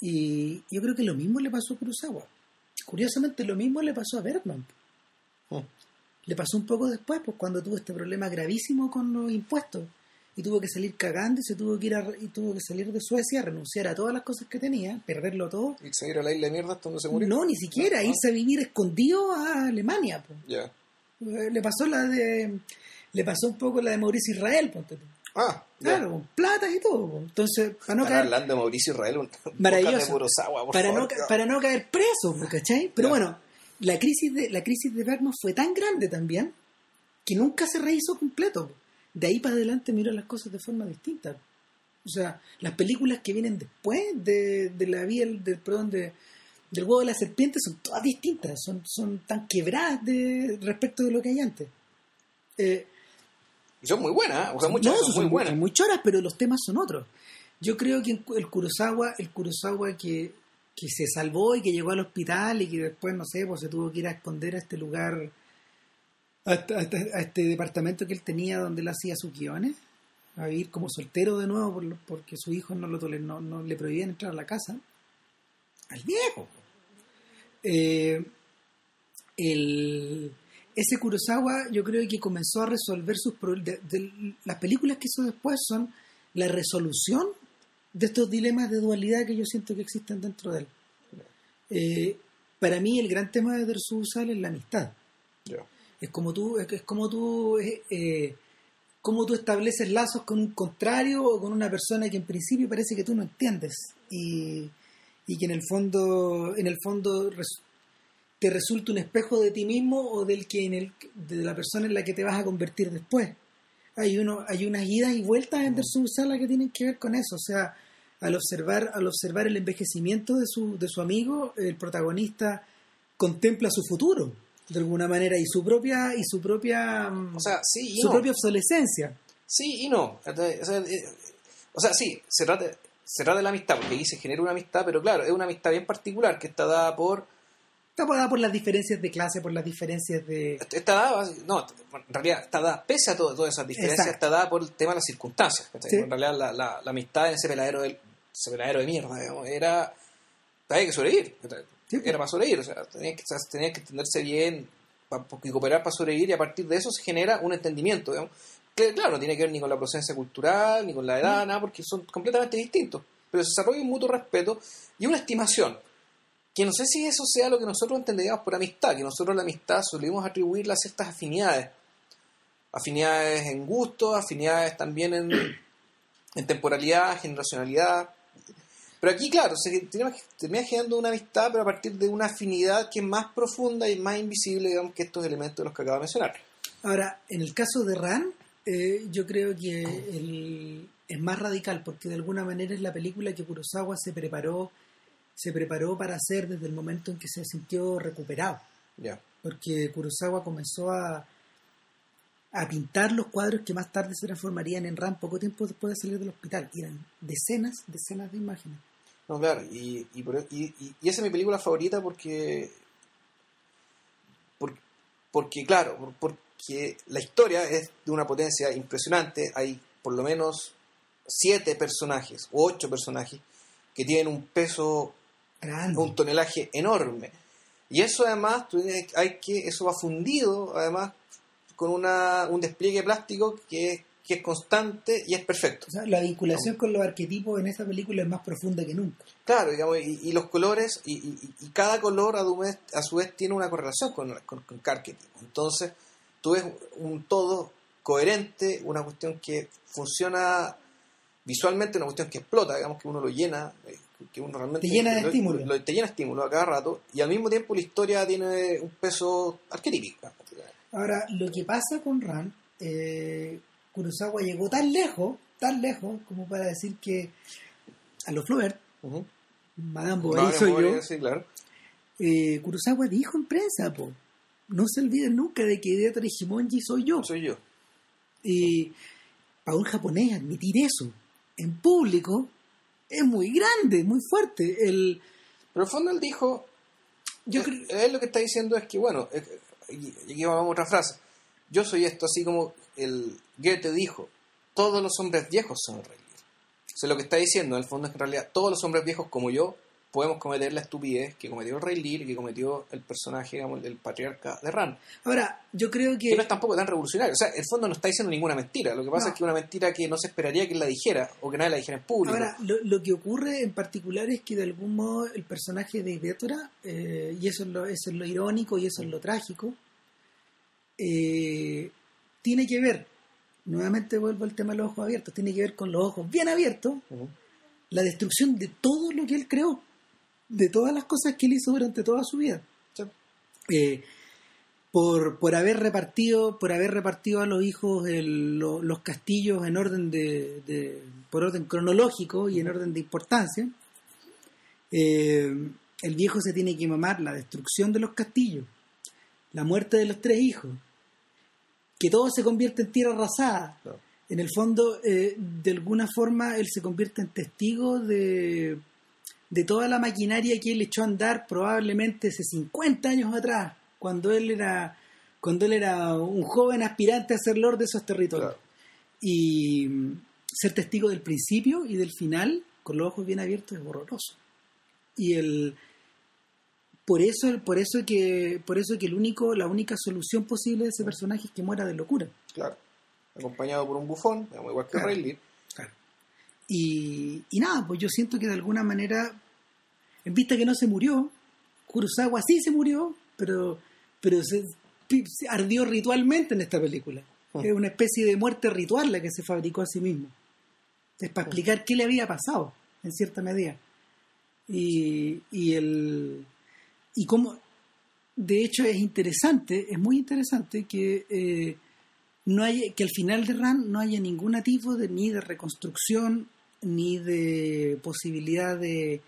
y yo creo que lo mismo le pasó a Kurosawa curiosamente lo mismo le pasó a Bergman Hmm. le pasó un poco después pues cuando tuvo este problema gravísimo con los impuestos y tuvo que salir cagando y se tuvo que ir a- y tuvo que salir de Suecia renunciar a todas las cosas que tenía perderlo todo ¿Y se ir a la isla de mierda hasta donde se murió? no ni siquiera No, no. irse a vivir escondido a Alemania pues. Ya. Eh, le pasó la de le pasó un poco la de Mauricio Israel ponte tú. Ah, claro con plata y todo entonces para no Están caer hablando de Mauricio Israel, un Maravilloso. de Kurosawa, por para favor. no, ca- para no caer preso, ¿cachai? Pero bueno, la crisis de la crisis de Bergman fue tan grande también que nunca se rehizo completo. De ahí para adelante miró las cosas de forma distinta. O sea, las películas que vienen después de, de la vía del perdón de del huevo de la serpiente son todas distintas, son, son tan quebradas de respecto de lo que hay antes. Eh, Y son muy buenas, ¿eh? o sea, muchas no, son, son muy buenas. muy choras, pero los temas son otros. Yo creo que el Kurosawa, el Kurosawa que, que se salvó y que llegó al hospital y que después, no sé, pues se tuvo que ir a esconder a este lugar, a, este- a este- a este departamento que él tenía donde él hacía sus guiones, a vivir como soltero de nuevo por porque su hijo no, lo toler- no, no le prohibían entrar a la casa. Al viejo. Eh, el, ese Kurosawa yo creo que comenzó a resolver sus problemas. las películas que hizo después son la resolución de estos dilemas de dualidad que yo siento que existen dentro de él. Eh, para mí el gran tema de Dersu Usal es la amistad. Es como tú, es, como tú, eh, cómo tú estableces lazos con un contrario o con una persona que en principio parece que tú no entiendes y, y que en el fondo, en el fondo res- te resulta un espejo de ti mismo o del que en el, de la persona en la que te vas a convertir después. Hay uno, hay unas idas y vueltas en Dersu Sala que tienen que ver con eso. O sea, al observar, al observar el envejecimiento de su, de su amigo, el protagonista contempla su futuro de alguna manera y su propia y su propia mm, O sea, sí y su no. propia obsolescencia. Sí y no. O sea, eh, o sea, sí, se trata, se trata de la amistad, porque ahí se genera una amistad, pero claro, es una amistad bien particular que está dada por. Está dada por las diferencias de clase, por las diferencias de Está dada, no, en realidad está dada, pese a todo- todas esas diferencias, Exacto. está dada por el tema de las circunstancias. En realidad, la, la, la amistad en ese peladero, del, ese peladero de mierda, digamos, era. Había que sobrevivir. Sí. Era para sobrevivir, o sea, tenía que, o sea, tenía que entenderse bien y cooperar para sobrevivir, y a partir de eso se genera un entendimiento, digamos. Que, claro, no tiene que ver ni con la procedencia cultural, ni con la edad, nada, porque son completamente distintos. Pero se desarrolla un mutuo respeto y una estimación. Que no sé si eso sea lo que nosotros entenderíamos por amistad, que nosotros la amistad solemos atribuirle a ciertas afinidades. Afinidades en gusto, afinidades también en, en temporalidad, generacionalidad. Pero aquí, claro, se termina, termina generando una amistad, pero a partir de una afinidad que es más profunda y más invisible, digamos, que estos elementos de los que acabo de mencionar. Ahora, en el caso de Ran, eh, yo creo que el- es más radical, porque de alguna manera es la película que Kurosawa se preparó, se preparó para hacer desde el momento en que se sintió recuperado. Ya. Porque Kurosawa comenzó a, a pintar los cuadros que más tarde se transformarían en Ran poco tiempo después de salir del hospital. Y eran decenas, decenas de imágenes. No, claro, y, y, y- esa es mi película favorita porque. por- porque, claro, por- porque la historia es de una potencia impresionante. Hay por lo menos siete personajes, o ocho personajes, que tienen un peso, Grande. un tonelaje enorme. Y eso además, hay que, eso va fundido, además, con una, un despliegue plástico que es, que es constante y es perfecto. O sea, la vinculación con los arquetipos en esa película es más profunda que nunca. Claro, digamos, y, y los colores, y, y- y cada color a su vez, a su vez tiene una correlación con, con, con cada arquetipo. Entonces, tú ves un todo coherente, una cuestión que funciona visualmente, una cuestión que explota, digamos, que uno lo llena, eh, que uno realmente... Te llena de lo- estímulo. lo- te llena de estímulo a cada rato, y al mismo tiempo la historia tiene un peso arquetípico. Ahora, lo que pasa con Ran, eh, Kurosawa llegó tan lejos, tan lejos, como para decir que a los Flaubert, Ujú. Madame Bovary soy yo, Sí, claro. eh, Kurosawa dijo en prensa, po, no se olviden nunca de que Hidetori Himonji soy yo. Soy yo. Y para un japonés admitir eso en público es muy grande, muy fuerte. El, Pero en el fondo él dijo, yo creo, él lo que está diciendo es que, bueno, aquí vamos a otra frase. Yo soy esto, así como el Goethe dijo, todos los hombres viejos son el rey Lear. O sea, lo que está diciendo en el fondo es que en realidad todos los hombres viejos como yo podemos cometer la estupidez que cometió el rey Lear y que cometió el personaje, digamos, del patriarca de Ran. ahora, yo creo Que que no es tampoco tan revolucionario. O sea, en el fondo no está diciendo ninguna mentira. Lo que pasa No. es que una mentira que no se esperaría que él la dijera o que nadie la dijera en público. Ahora, lo, lo que ocurre en particular es que de algún modo el personaje de Hidetora, eh, y eso es, lo, eso es lo irónico y eso es lo trágico, eh, tiene que ver, nuevamente vuelvo al tema de los ojos abiertos, tiene que ver con los ojos bien abiertos, la destrucción de todo lo que él creó, de todas las cosas que él hizo durante toda su vida. Sí. Eh, por, por haber repartido por haber repartido a los hijos el- lo- los castillos en orden de, de- por orden cronológico y en orden de importancia eh, el viejo se tiene que mamar la destrucción de los castillos la muerte de los tres hijos que todo se convierte en tierra arrasada en el fondo eh, de alguna forma él se convierte en testigo de de toda la maquinaria que él echó a andar probablemente hace 50 años atrás, cuando él era cuando él era un joven aspirante a ser lord de esos territorios. Claro. Y mm, ser testigo del principio y del final con los ojos bien abiertos es horroroso. Y el por eso por eso que por eso que el único la única solución posible de ese personaje es que muera de locura. Claro. Acompañado por un bufón, igual que Claro. el Lear. Y, y nada, pues yo siento que de alguna manera, en vista que no se murió, Kurosawa sí se murió, pero, pero se, ardió ritualmente en esta película. Mm. Es una especie de muerte ritual la que se fabricó a sí mismo. Es para explicar qué le había pasado, en cierta medida. Y, y el y cómo de hecho es interesante, es muy interesante que eh, no haya, que al final de Ran no haya ningún tipo de ni de reconstrucción ni de posibilidad de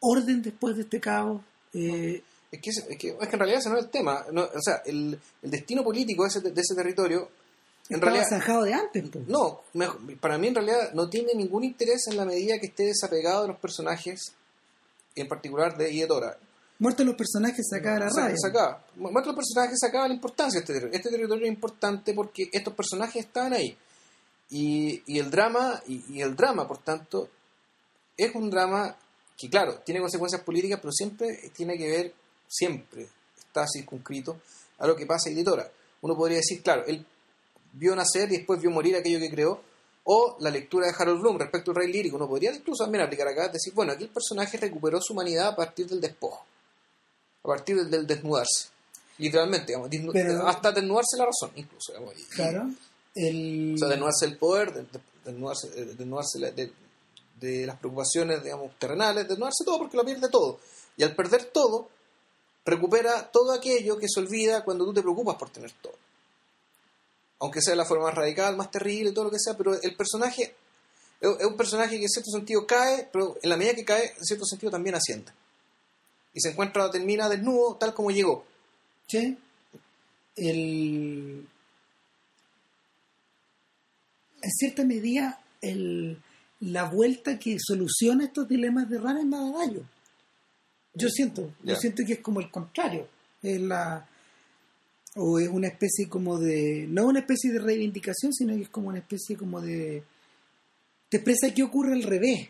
orden después de este caos. Eh, Es que, es, que, es que en realidad ese no es el tema. No, o sea, el, el destino político de ese, de ese territorio, en estaba realidad, zanjado de antes. po. no, para mí en realidad no tiene ningún interés en la medida que esté desapegado de los personajes, en particular de Iedora. Muertos los personajes se acaba la rabia. sacaba. Muestra los personajes sacaba la importancia de este territorio. Este territorio es importante porque estos personajes estaban ahí. Y, y el drama, y, y el drama, por tanto, es un drama que, claro, tiene consecuencias políticas, pero siempre tiene que ver, siempre está circunscrito a lo que pasa en Editora. Uno podría decir, claro, él vio nacer y después vio morir aquello que creó, o la lectura de Harold Bloom respecto al rey lírico. Uno podría incluso también aplicar acá, decir, bueno, aquí el personaje recuperó su humanidad a partir del despojo, a partir del, del desnudarse. Literalmente, digamos, desnu- Pero- hasta desnudarse la razón, incluso. digamos, y- Claro. El, o sea, desnudarse del poder, de- de- desnudarse, eh, desnudarse la- de, de las preocupaciones, digamos, terrenales, desnudarse todo porque lo pierde todo. Y al perder todo, recupera todo aquello que se olvida cuando tú te preocupas por tener todo. Aunque sea de la forma más radical, más terrible, todo lo que sea, pero el personaje es un personaje que en cierto sentido cae, pero en la medida que cae, en cierto sentido también asciende. Y se encuentra, termina desnudo, tal como llegó. Sí. El, en cierta medida, el, la vuelta que soluciona estos dilemas de Rana es Madadayo. Yo siento, yo siento que es como el contrario. Es la, o es una especie como de, no una especie de reivindicación, sino que es como una especie como de, te expresa qué ocurre al revés.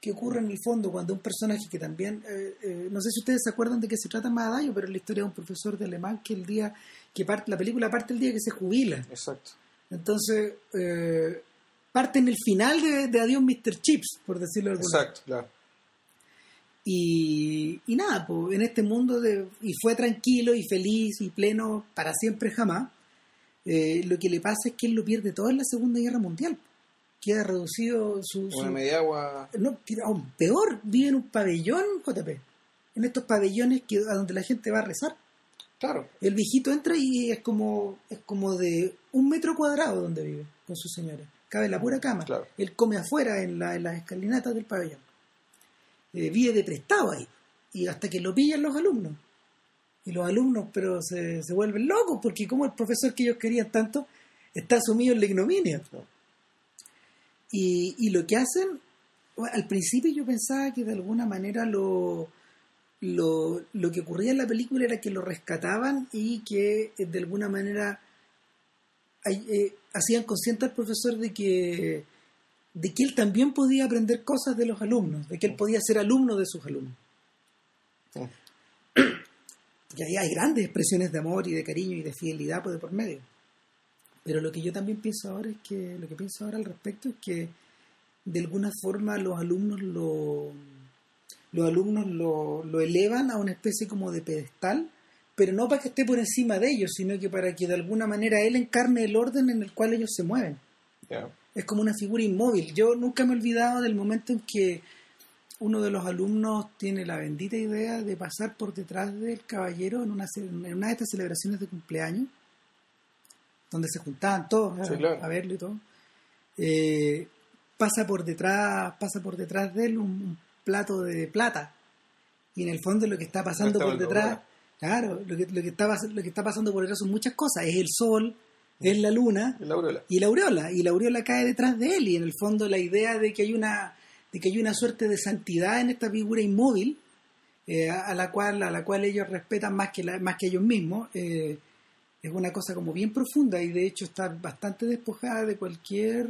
que ocurre en el fondo cuando un personaje que también, eh, eh, no sé si ustedes se acuerdan de que se trata de pero es la historia de un profesor de alemán que el día, que parte, la película parte el día que se jubila. Exacto. Entonces, eh, parte en el final de, de Adiós Mr. Chips, por decirlo de alguna Exacto, claro. Y, y nada, pues en este mundo de, y fue tranquilo y feliz y pleno para siempre jamás. eh, lo que le pasa es que él lo pierde todo en la Segunda Guerra Mundial. Queda reducido su... su- Una media agua. no, aún peor, vive en un pabellón, JP. En estos pabellones que, a donde la gente va a rezar. Claro. El viejito entra y es como, es como de un metro cuadrado donde vive con su señora. Cabe en la pura cama. Claro. Él come afuera en, la- en las escalinatas del pabellón. Eh, vive de prestado ahí. Y hasta que lo pillan los alumnos. Y los alumnos, pero se, se vuelven locos porque como el profesor que ellos querían tanto está sumido en la ignominia. Y, y lo que hacen, al principio yo pensaba que de alguna manera lo, lo, lo que ocurría en la película era que lo rescataban y que eh, de alguna manera eh, hacían consciente al profesor de que de que él también podía aprender cosas de los alumnos, de que él podía ser alumno de sus alumnos. Sí. Y ahí hay grandes expresiones de amor y de cariño y de fidelidad por de por medio. Pero lo que yo también pienso ahora es que, lo que pienso ahora al respecto es que de alguna forma los alumnos lo, los alumnos lo, lo elevan a una especie como de pedestal, pero no para que esté por encima de ellos, sino que para que de alguna manera él encarne el orden en el cual ellos se mueven. Es como una figura inmóvil. Yo nunca me he olvidado del momento en que uno de los alumnos tiene la bendita idea de pasar por detrás del caballero en una, en una de estas celebraciones de cumpleaños, donde se juntaban todos a, Sí, claro. a verlo y todo. Eh, pasa por detrás, pasa por detrás de él un, un plato de plata. Y en el fondo lo que está pasando por detrás. Claro, lo que, lo, que está, lo que está pasando por detrás son muchas cosas. Es el sol, es la luna, La aureola. y la aureola y la aureola cae detrás de él y en el fondo la idea de que hay una de que hay una suerte de santidad en esta figura inmóvil eh, a, a la cual a la cual ellos respetan más que la- más que ellos mismos eh, es una cosa como bien profunda y de hecho está bastante despojada de cualquier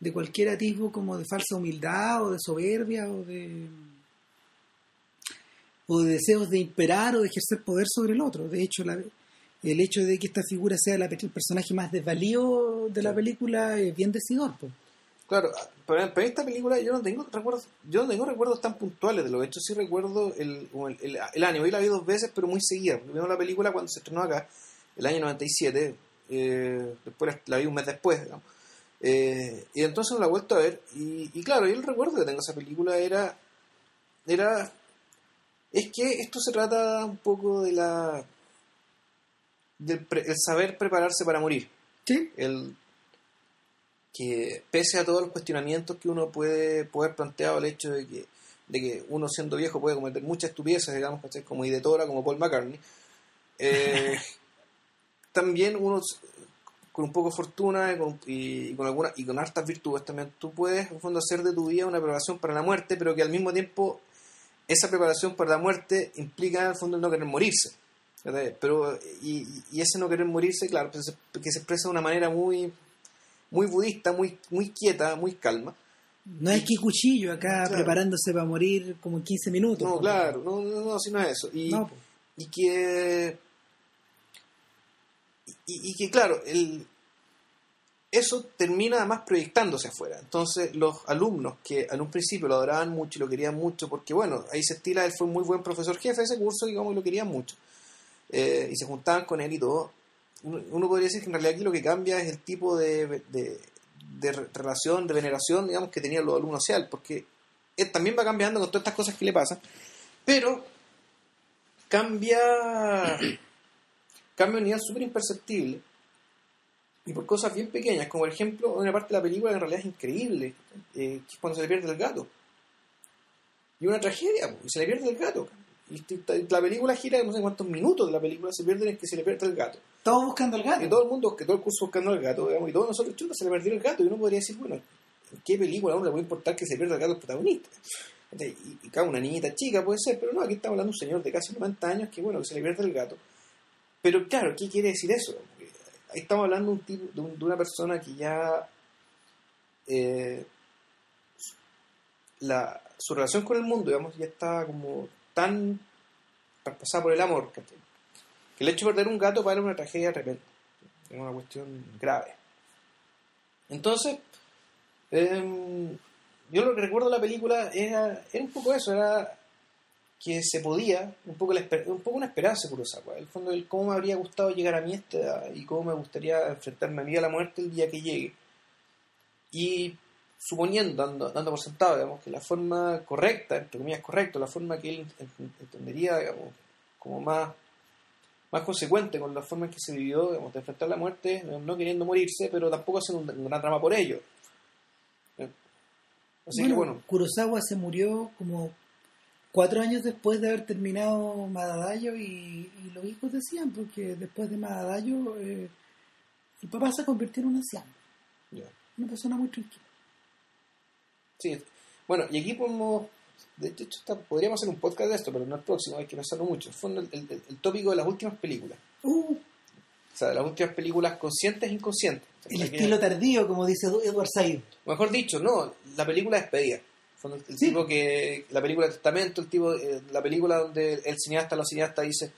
de cualquier atisbo como de falsa humildad o de soberbia o de o de deseos de imperar o de ejercer poder sobre el otro de hecho la, el hecho de que esta figura sea la- el personaje más desvalido de la película es bien decidor. po. Claro, pero, pero esta película yo no tengo recuerdos, yo no tengo recuerdos tan puntuales de lo hecho sí recuerdo el, el, el, el año, hoy la vi dos veces pero muy seguida, vimos la película cuando se estrenó acá, el año 97, eh, después la, la vi un mes después, digamos. Eh, y entonces no la he vuelto a ver y, y claro, yo el recuerdo que tengo de esa película era, era, es que esto se trata un poco de la, del pre- el saber prepararse para morir ¿Sí? el que pese a todos los cuestionamientos que uno puede poder planteado el hecho de que, de que uno siendo viejo puede cometer muchas estupideces, digamos, como Idetora, como Paul McCartney, eh, también uno con un poco de fortuna y con, y con alguna y con hartas virtudes también tú puedes en el fondo hacer de tu vida una preparación para la muerte, pero que al mismo tiempo esa preparación para la muerte implica en el fondo el no querer morirse. Pero, y, y ese no querer morirse, claro, pues, que se expresa de una manera muy, muy budista, muy, muy quieta, muy calma. No es que cuchillo acá Claro. preparándose para morir como en 15 minutos. No, claro, no, no, no, si no es eso. Y, No, po. y que. Y, y que, claro, el, eso termina además proyectándose afuera. Entonces, los alumnos que en un principio lo adoraban mucho y lo querían mucho, porque, bueno, ahí se estila, él fue un muy buen profesor jefe de ese curso, digamos, y lo querían mucho. Eh, y se juntaban con él y todo. Uno, podría decir que en realidad aquí lo que cambia es el tipo de, de, de re- relación, de veneración, digamos, que tenían los alumnos hacia él, porque él también va cambiando con todas estas cosas que le pasan, pero cambia cambia un nivel súper imperceptible y por cosas bien pequeñas, como por ejemplo una parte de la película que en realidad es increíble, eh, que es cuando se le pierde el gato. Y una tragedia, y se le pierde el gato. Y la película gira no sé cuántos minutos de la película se pierden en que se le pierde el gato. Todos buscando al gato. Y todo el mundo, que todo el curso buscando el gato, digamos, y todos nosotros, chuta, se le perdió el gato. Y uno podría decir, bueno, ¿en qué película a uno le puede importar que se pierda el gato al protagonista? Y, y cada una niñita chica puede ser, pero no, aquí estamos hablando de un señor de casi 90 años que, bueno, que se le pierde el gato. Pero claro, ¿qué quiere decir eso? Ahí estamos hablando de, un tipo, de, un- de una persona que ya. eh, la, su relación con el mundo, digamos, ya está como tan traspasada por el amor, que el hecho de perder un gato para él es una tragedia de repente, es una cuestión grave. Entonces, em, yo lo que recuerdo de la película era, era un poco eso, era que se podía, un poco, la esper- un poco una esperanza En el fondo, el cómo me habría gustado llegar a mi esta edad y cómo me gustaría enfrentarme a mí a la muerte el día que llegue. Y suponiendo, dando, dando por sentado, digamos, que la forma correcta, entre comillas correcta, la forma que él ent- entendería, digamos, como más, más consecuente con la forma en que se vivió, digamos, de enfrentar la muerte, no queriendo morirse, pero tampoco haciendo un- una trama por ello. Eh, Así bueno, que bueno, Kurosawa se murió como cuatro años después de haber terminado Madadayo y, y los hijos decían, porque después de Madadayo eh, el papá se convirtió en un anciano, una persona muy tranquila. Sí, bueno, y aquí podemos, de hecho, está- podríamos hacer un podcast de esto, pero no el próximo, hay que pensarlo mucho. En el tópico de las últimas películas, Uh, o sea, de las últimas películas conscientes e inconscientes. O sea, el que- estilo tardío, como dice Edward Said. Mejor dicho, no, la película despedida. El Sí. tipo que, la película de testamento, el tipo, eh, la película donde el cineasta, la cineasta dice,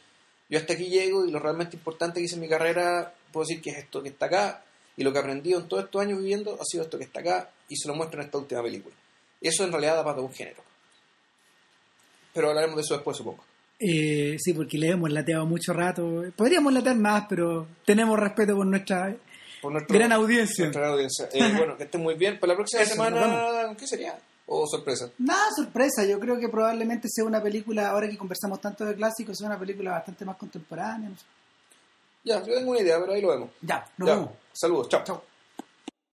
yo hasta aquí llego y lo realmente importante que hice en mi carrera, puedo decir que es esto que está acá, y lo que he aprendido en todos estos años viviendo ha sido esto que está acá, y se lo muestro en esta última película. Eso en realidad da para un género. Pero hablaremos de eso después, supongo. Eh, sí, porque le hemos lateado mucho rato. Podríamos latear más, pero tenemos respeto por nuestra Por nuestro- gran audiencia. nuestra audiencia. Eh, bueno, que estén muy bien. Para la próxima Eso, semana, ¿qué sería? ¿O sorpresa? Nada, sorpresa. Yo creo que probablemente sea una película, ahora que conversamos tanto de clásicos, sea una película bastante más contemporánea. no sé. Ya, yo tengo una idea, pero ahí lo vemos. Ya, nos Ya, vemos. saludos, chao. Chao.